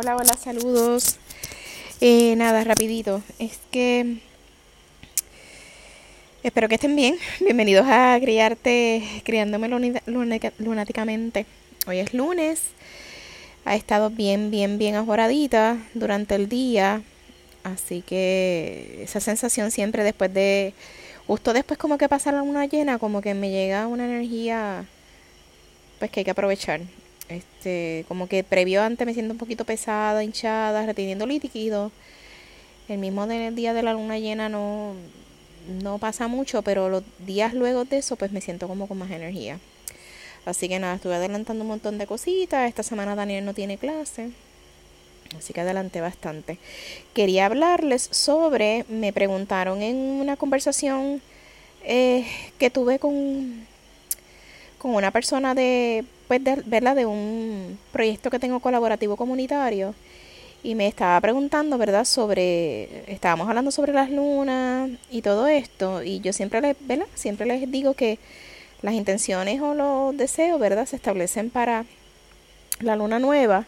Hola, hola, saludos. Eh, nada, rapidito. Es que espero que estén bien. Bienvenidos a Criarte, Criándome Lunáticamente. Hoy es lunes. Ha estado bien, bien, bien ajoradita durante el día. Así que esa sensación siempre después de, justo después como que pasa la luna llena, como que me llega una energía pues que hay que aprovechar. Este, como que previo antes me siento un poquito pesada, hinchada, reteniendo líquido. El mismo día de la luna llena no, no pasa mucho, pero los días luego de eso pues me siento como con más energía. Así que nada, estuve adelantando un montón de cositas. Esta semana Daniel no tiene clase. Así que adelanté bastante. Quería hablarles sobre, me preguntaron en una conversación eh, que tuve con, con una persona de pues de, de un proyecto que tengo colaborativo comunitario y me estaba preguntando, ¿verdad? Sobre, estábamos hablando sobre las lunas y todo esto y yo siempre les, ¿verdad? Siempre les digo que las intenciones o los deseos, ¿verdad? Se establecen para la luna nueva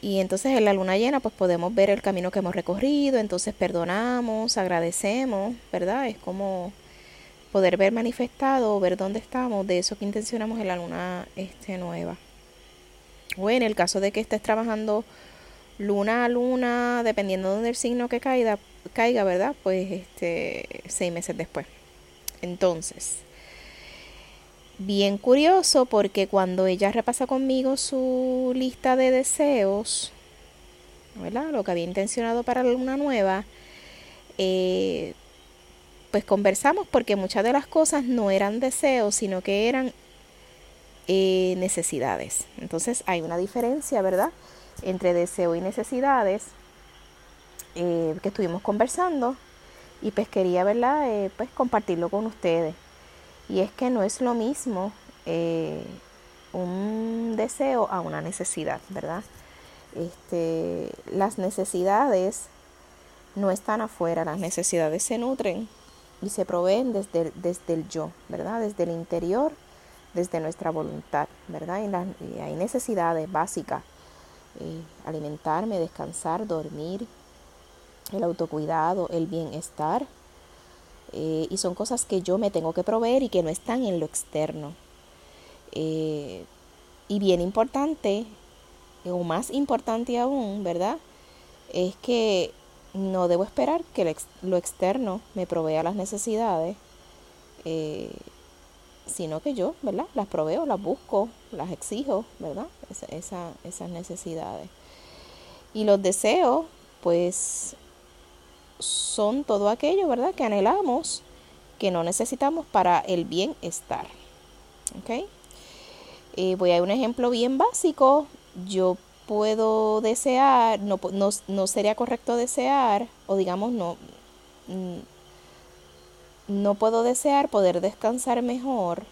y entonces en la luna llena pues podemos ver el camino que hemos recorrido, entonces perdonamos, agradecemos, ¿verdad? Es como poder ver manifestado o ver dónde estamos de eso que intencionamos en la luna este, nueva. O en el caso de que estés trabajando luna a luna, dependiendo del signo que caiga, caiga ¿verdad? Pues este, seis meses después. Entonces, bien curioso porque cuando ella repasa conmigo su lista de deseos, ¿verdad? Lo que había intencionado para la luna nueva, eh, pues conversamos porque muchas de las cosas no eran deseos, sino que eran eh, necesidades. Entonces hay una diferencia, ¿verdad? Entre deseo y necesidades eh, que estuvimos conversando y pues quería, ¿verdad? Eh, pues compartirlo con ustedes. Y es que no es lo mismo un deseo a una necesidad, ¿verdad? Este, las necesidades no están afuera, las necesidades se nutren y se proveen desde, desde el yo, ¿verdad? Desde el interior, desde nuestra voluntad, ¿verdad? Y, hay necesidades básicas, eh, alimentarme, descansar, dormir, el autocuidado, el bienestar, eh, y son cosas que yo me tengo que proveer y que no están en lo externo. Eh, y bien importante, o más importante aún, ¿verdad? Es que no debo esperar que lo externo me provea las necesidades, eh, sino que yo, ¿verdad? Las proveo, las busco, las exijo, ¿verdad? Esa, esas necesidades. Y los deseos, pues, son todo aquello, ¿verdad? Que anhelamos, que no necesitamos para el bienestar. ¿Ok? Eh, voy a un ejemplo bien básico. Yo puedo desear, no, no, no sería correcto desear, o digamos, no, mm, no puedo desear poder descansar mejor,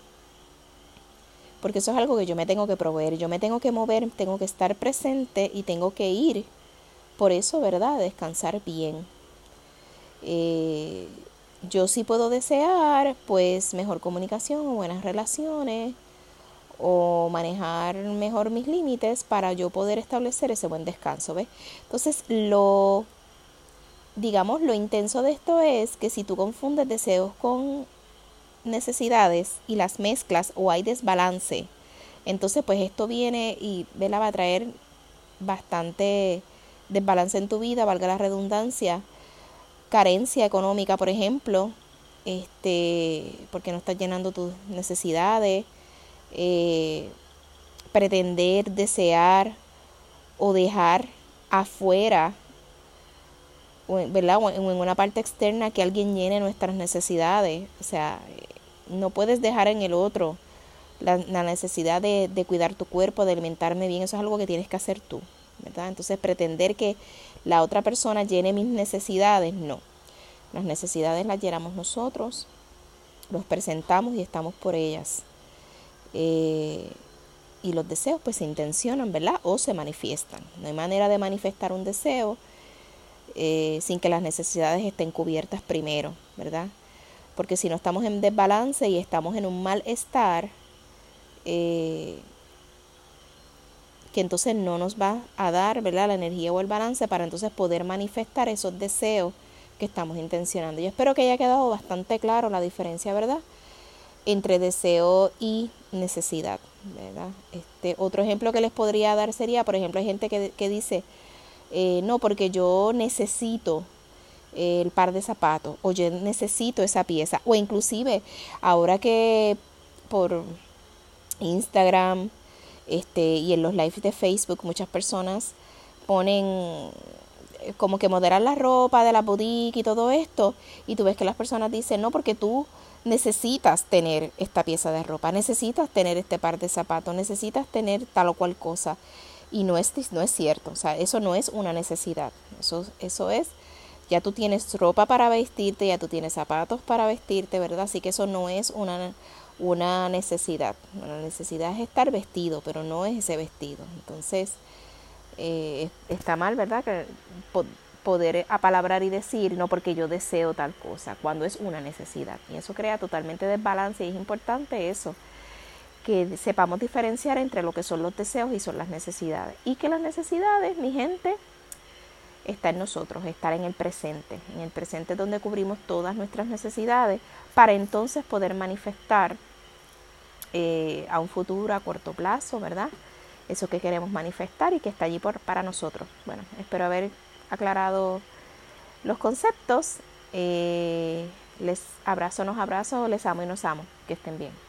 porque eso es algo que yo me tengo que proveer, yo me tengo que mover, tengo que estar presente y tengo que ir. Por eso, ¿verdad? Descansar bien. Eh, yo sí puedo desear, pues, mejor comunicación buenas relaciones, o manejar mejor mis límites para yo poder establecer ese buen descanso, ¿ves? Entonces, lo digamos lo intenso de esto es que si tú confundes deseos con necesidades y las mezclas o hay desbalance, entonces pues esto viene y ¿vela? va a traer bastante desbalance en tu vida, valga la redundancia, carencia económica, por ejemplo, este, porque no estás llenando tus necesidades, eh, pretender, desear o dejar afuera. O en una parte externa que alguien llene nuestras necesidades. O sea, no puedes dejar en el otro la, necesidad de, de, cuidar tu cuerpo, de alimentarme bien. Eso es algo que tienes que hacer tú, ¿verdad? Entonces, pretender que la otra persona llene mis necesidades, no. Las necesidades las llenamos nosotros, los presentamos y estamos por ellas. Eh, y los deseos pues se intencionan, ¿verdad? O se manifiestan. No hay manera de manifestar un deseo eh, sin que las necesidades estén cubiertas primero, ¿verdad? Porque si no estamos en desbalance y estamos en un malestar, eh, que entonces no nos va a dar, ¿verdad? La energía o el balance para entonces poder manifestar esos deseos que estamos intencionando. Yo espero que haya quedado bastante claro la diferencia, ¿verdad? Entre deseo y necesidad, ¿verdad? Este, otro ejemplo que les podría dar sería, por ejemplo, hay gente que, que dice, eh, no, porque yo necesito el par de zapatos o yo necesito esa pieza o inclusive ahora que por Instagram este y en los lives de Facebook muchas personas ponen eh, como que moderar la ropa de la boutique y todo esto y tú ves que las personas dicen no porque tú necesitas tener esta pieza de ropa necesitas tener este par de zapatos necesitas tener tal o cual cosa y no es no es cierto o sea eso no es una necesidad eso eso es ya tú tienes ropa para vestirte, ya tú tienes zapatos para vestirte, ¿verdad? Así que eso no es una, una necesidad. La necesidad es estar vestido, pero no es ese vestido. Entonces, eh, está mal, ¿verdad? Que poder apalabrar y decir, no porque yo deseo tal cosa, cuando es una necesidad. Y eso crea totalmente desbalance y es importante eso, que sepamos diferenciar entre lo que son los deseos y son las necesidades. Y que las necesidades, mi gente, está en nosotros, estar en el presente, en el presente donde cubrimos todas nuestras necesidades para entonces poder manifestar eh, a un futuro a corto plazo, ¿verdad? Eso que queremos manifestar y que está allí por, para nosotros. Bueno, espero haber aclarado los conceptos. Eh, les abrazo, nos abrazo, les amo y nos amo. Que estén bien.